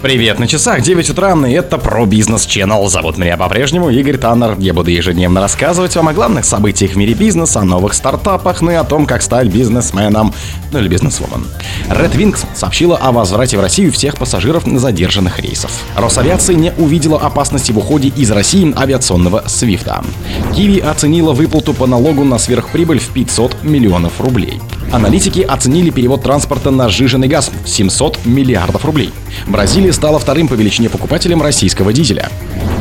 Привет на часах, 9 утра, и это про бизнес Channel. Зовут меня по-прежнему Игорь Таннер. Я буду ежедневно рассказывать вам о главных событиях в мире бизнеса, о новых стартапах, ну и о том, как стать бизнесменом, ну или бизнесвумен. Red Wings сообщила о возврате в Россию всех пассажиров задержанных рейсов. Росавиация не увидела опасности в уходе из России авиационного Свифта. Киви оценила выплату по налогу на сверхприбыль в 500 миллионов рублей. Аналитики оценили перевод транспорта на сжиженный газ в 700 миллиардов рублей. Бразилия стала вторым по величине покупателем российского дизеля.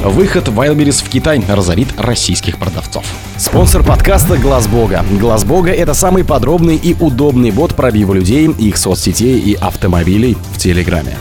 Выход Wildberries в Китай разорит российских продавцов. Спонсор подкаста Глаз Бога. Глаз Бога это самый подробный и удобный бот пробива людей, их соцсетей и автомобилей в Телеграме.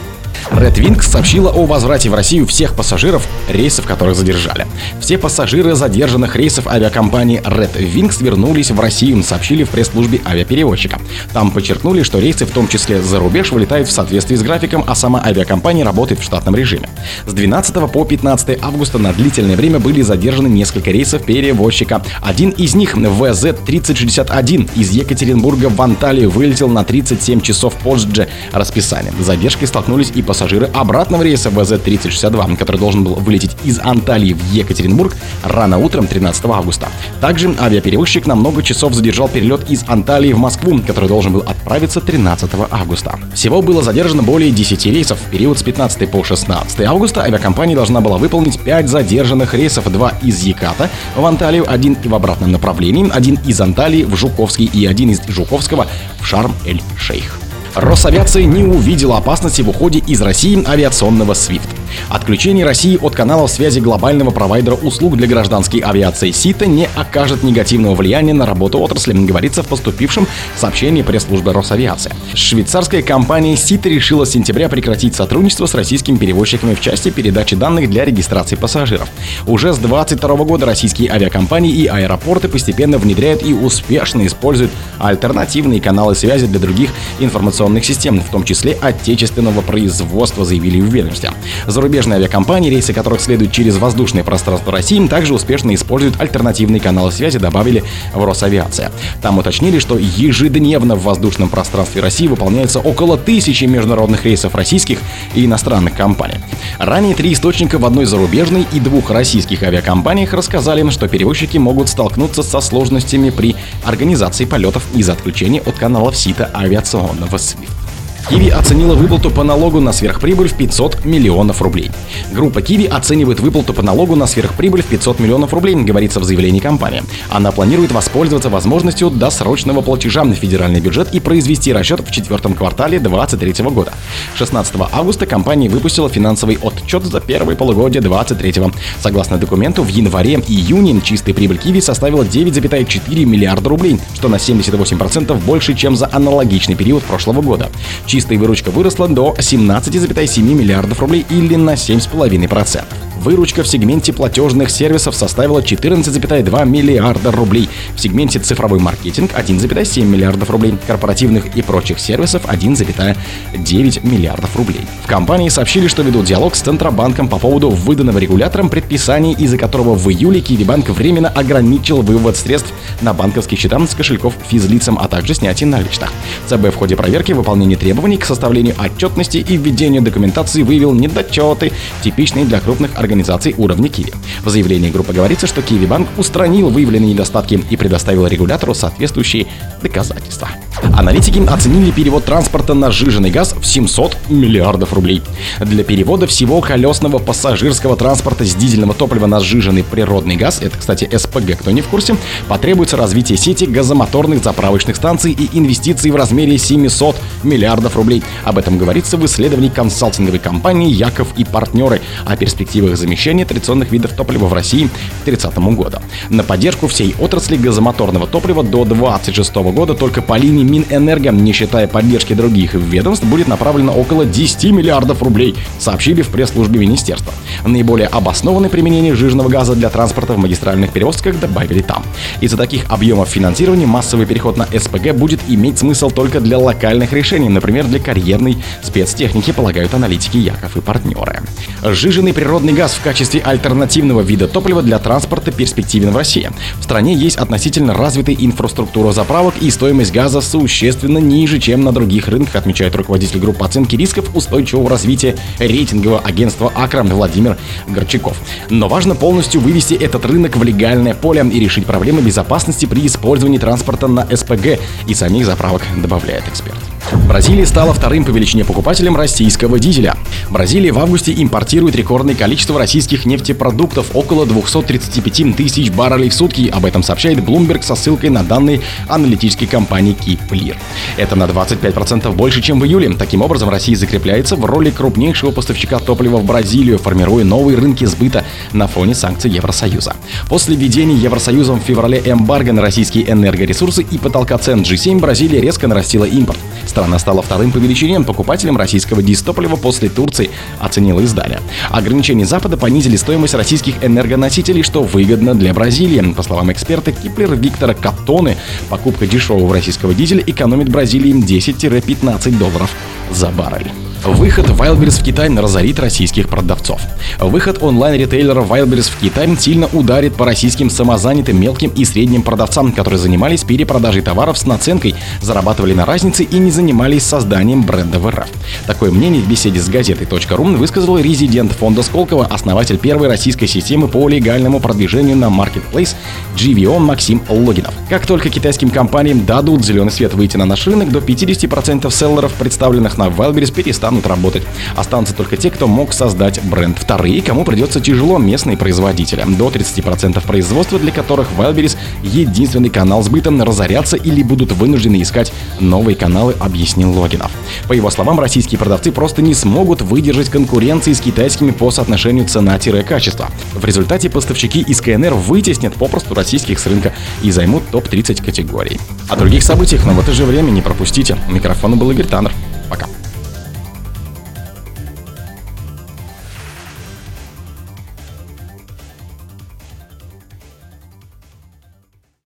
Red Wings сообщила о возврате в Россию всех пассажиров, рейсов которых задержали. Все пассажиры задержанных рейсов авиакомпании Red Wings вернулись в Россию, сообщили в пресс-службе авиаперевозчика. Там подчеркнули, что рейсы, в том числе за рубеж, вылетают в соответствии с графиком, а сама авиакомпания работает в штатном режиме. С 12 по 15 августа на длительное время были задержаны несколько рейсов перевозчика. Один из них, ВЗ-3061, из Екатеринбурга в Анталию вылетел на 37 часов позже расписания. С задержкой столкнулись и пассажиры обратного рейса ВЗ-3062, который должен был вылететь из Анталии в Екатеринбург рано утром 13 августа. Также авиаперевозчик на много часов задержал перелет из Анталии в Москву, который должен был отправиться 13 августа. Всего было задержано более 10 рейсов. В период с 15 по 16 августа авиакомпания должна была выполнить 5 задержанных рейсов, 2 из Яката в Анталию, один в обратном направлении, один из Анталии в Жуковский и один из Жуковского в Шарм-эль-Шейх. Росавиация не увидела опасности в уходе из России авиационного SWIFT. Отключение России от каналов связи глобального провайдера услуг для гражданской авиации СИТа не окажет негативного влияния на работу отрасли, говорится в поступившем сообщении пресс-службы Росавиации. Швейцарская компания СИТа решила с сентября прекратить сотрудничество с российскими перевозчиками в части передачи данных для регистрации пассажиров. Уже с 2022 года российские авиакомпании и аэропорты постепенно внедряют и успешно используют альтернативные каналы связи для других информационных систем, в том числе отечественного производства, заявили в ведомстве. Зарубежные авиакомпании, рейсы которых следуют через воздушное пространство России, также успешно используют альтернативные каналы связи, добавили в Росавиация. Там уточнили, что ежедневно в воздушном пространстве России выполняется около тысячи международных рейсов российских и иностранных компаний. Ранее три источника в одной зарубежной и двух российских авиакомпаниях рассказали, что перевозчики могут столкнуться со сложностями при организации полетов из-за отключения от каналов сита авиационного SWIFT. Киви оценила выплату по налогу на сверхприбыль в 500 миллионов рублей. Группа Киви оценивает выплату по налогу на сверхприбыль в 500 миллионов рублей, говорится в заявлении компании. Она планирует воспользоваться возможностью досрочного платежа на федеральный бюджет и произвести расчет в четвертом квартале 2023 года. 16 августа компания выпустила финансовый отчет за первое полугодие 2023. Согласно документу, в январе-июне чистая прибыль Киви составила 9,4 миллиарда рублей, что на 78% больше, чем за аналогичный период прошлого года чистая выручка выросла до 17,7 миллиардов рублей или на 7,5%. Выручка в сегменте платежных сервисов составила 14,2 миллиарда рублей. В сегменте цифровой маркетинг 1,7 миллиардов рублей. Корпоративных и прочих сервисов 1,9 миллиардов рублей. В компании сообщили, что ведут диалог с Центробанком по поводу выданного регулятором предписания, из-за которого в июле Киевбанк временно ограничил вывод средств на банковские счета с кошельков физлицам, а также снятие наличных. ЦБ в ходе проверки выполнения требований к составлению отчетности и введению документации выявил недочеты, типичные для крупных организаций организаций уровня Киви. В заявлении группы говорится, что Киви Банк устранил выявленные недостатки и предоставил регулятору соответствующие доказательства. Аналитики оценили перевод транспорта на сжиженный газ в 700 миллиардов рублей. Для перевода всего колесного пассажирского транспорта с дизельного топлива на сжиженный природный газ, это, кстати, СПГ, кто не в курсе, потребуется развитие сети газомоторных заправочных станций и инвестиций в размере 700 миллиардов рублей. Об этом говорится в исследовании консалтинговой компании «Яков и партнеры» о перспективах замещения традиционных видов топлива в России к 30 году. На поддержку всей отрасли газомоторного топлива до 2026 года только по линии Минэнерго, не считая поддержки других ведомств, будет направлено около 10 миллиардов рублей, сообщили в пресс-службе министерства. Наиболее обоснованное применение жирного газа для транспорта в магистральных перевозках добавили там. Из-за таких объемов финансирования массовый переход на СПГ будет иметь смысл только для локальных решений, например, для карьерной спецтехники, полагают аналитики Яков и партнеры. Жиженный природный газ в качестве альтернативного вида топлива для транспорта перспективен в России. В стране есть относительно развитая инфраструктура заправок и стоимость газа с существенно ниже, чем на других рынках, отмечает руководитель группы оценки рисков устойчивого развития рейтингового агентства Акра Владимир Горчаков. Но важно полностью вывести этот рынок в легальное поле и решить проблемы безопасности при использовании транспорта на СПГ и самих заправок, добавляет эксперт. Бразилия стала вторым по величине покупателем российского дизеля. Бразилия в августе импортирует рекордное количество российских нефтепродуктов – около 235 тысяч баррелей в сутки. Об этом сообщает Bloomberg со ссылкой на данные аналитической компании Киплир. Это на 25% больше, чем в июле. Таким образом, Россия закрепляется в роли крупнейшего поставщика топлива в Бразилию, формируя новые рынки сбыта на фоне санкций Евросоюза. После введения Евросоюзом в феврале эмбарго на российские энергоресурсы и потолка цен G7 Бразилия резко нарастила импорт. Страна стала вторым по величине покупателем российского дистоплива после Турции, оценило издание. Ограничения Запада понизили стоимость российских энергоносителей, что выгодно для Бразилии. По словам эксперта Киплера Виктора Каттоны, покупка дешевого российского дизеля экономит Бразилии 10-15 долларов за баррель. Выход Wildberries в Китай разорит российских продавцов. Выход онлайн-ритейлера Wildberries в Китай сильно ударит по российским самозанятым мелким и средним продавцам, которые занимались перепродажей товаров с наценкой, зарабатывали на разнице и не занимались созданием бренда в РФ. Такое мнение в беседе с газетой.ру высказал резидент фонда Сколково, основатель первой российской системы по легальному продвижению на Marketplace GVO Максим Логинов. Как только китайским компаниям дадут зеленый свет выйти на наш рынок, до 50% селлеров, представленных на Wildberries, перестанут перестанут работать. Останутся только те, кто мог создать бренд. Вторые, кому придется тяжело, местные производители. До 30% производства, для которых Wildberries единственный канал сбыта, разорятся или будут вынуждены искать новые каналы, объяснил Логинов. По его словам, российские продавцы просто не смогут выдержать конкуренции с китайскими по соотношению цена-качество. В результате поставщики из КНР вытеснят попросту российских с рынка и займут топ-30 категорий. О других событиях, но в это же время не пропустите. У микрофона был Игорь Таннер. Пока.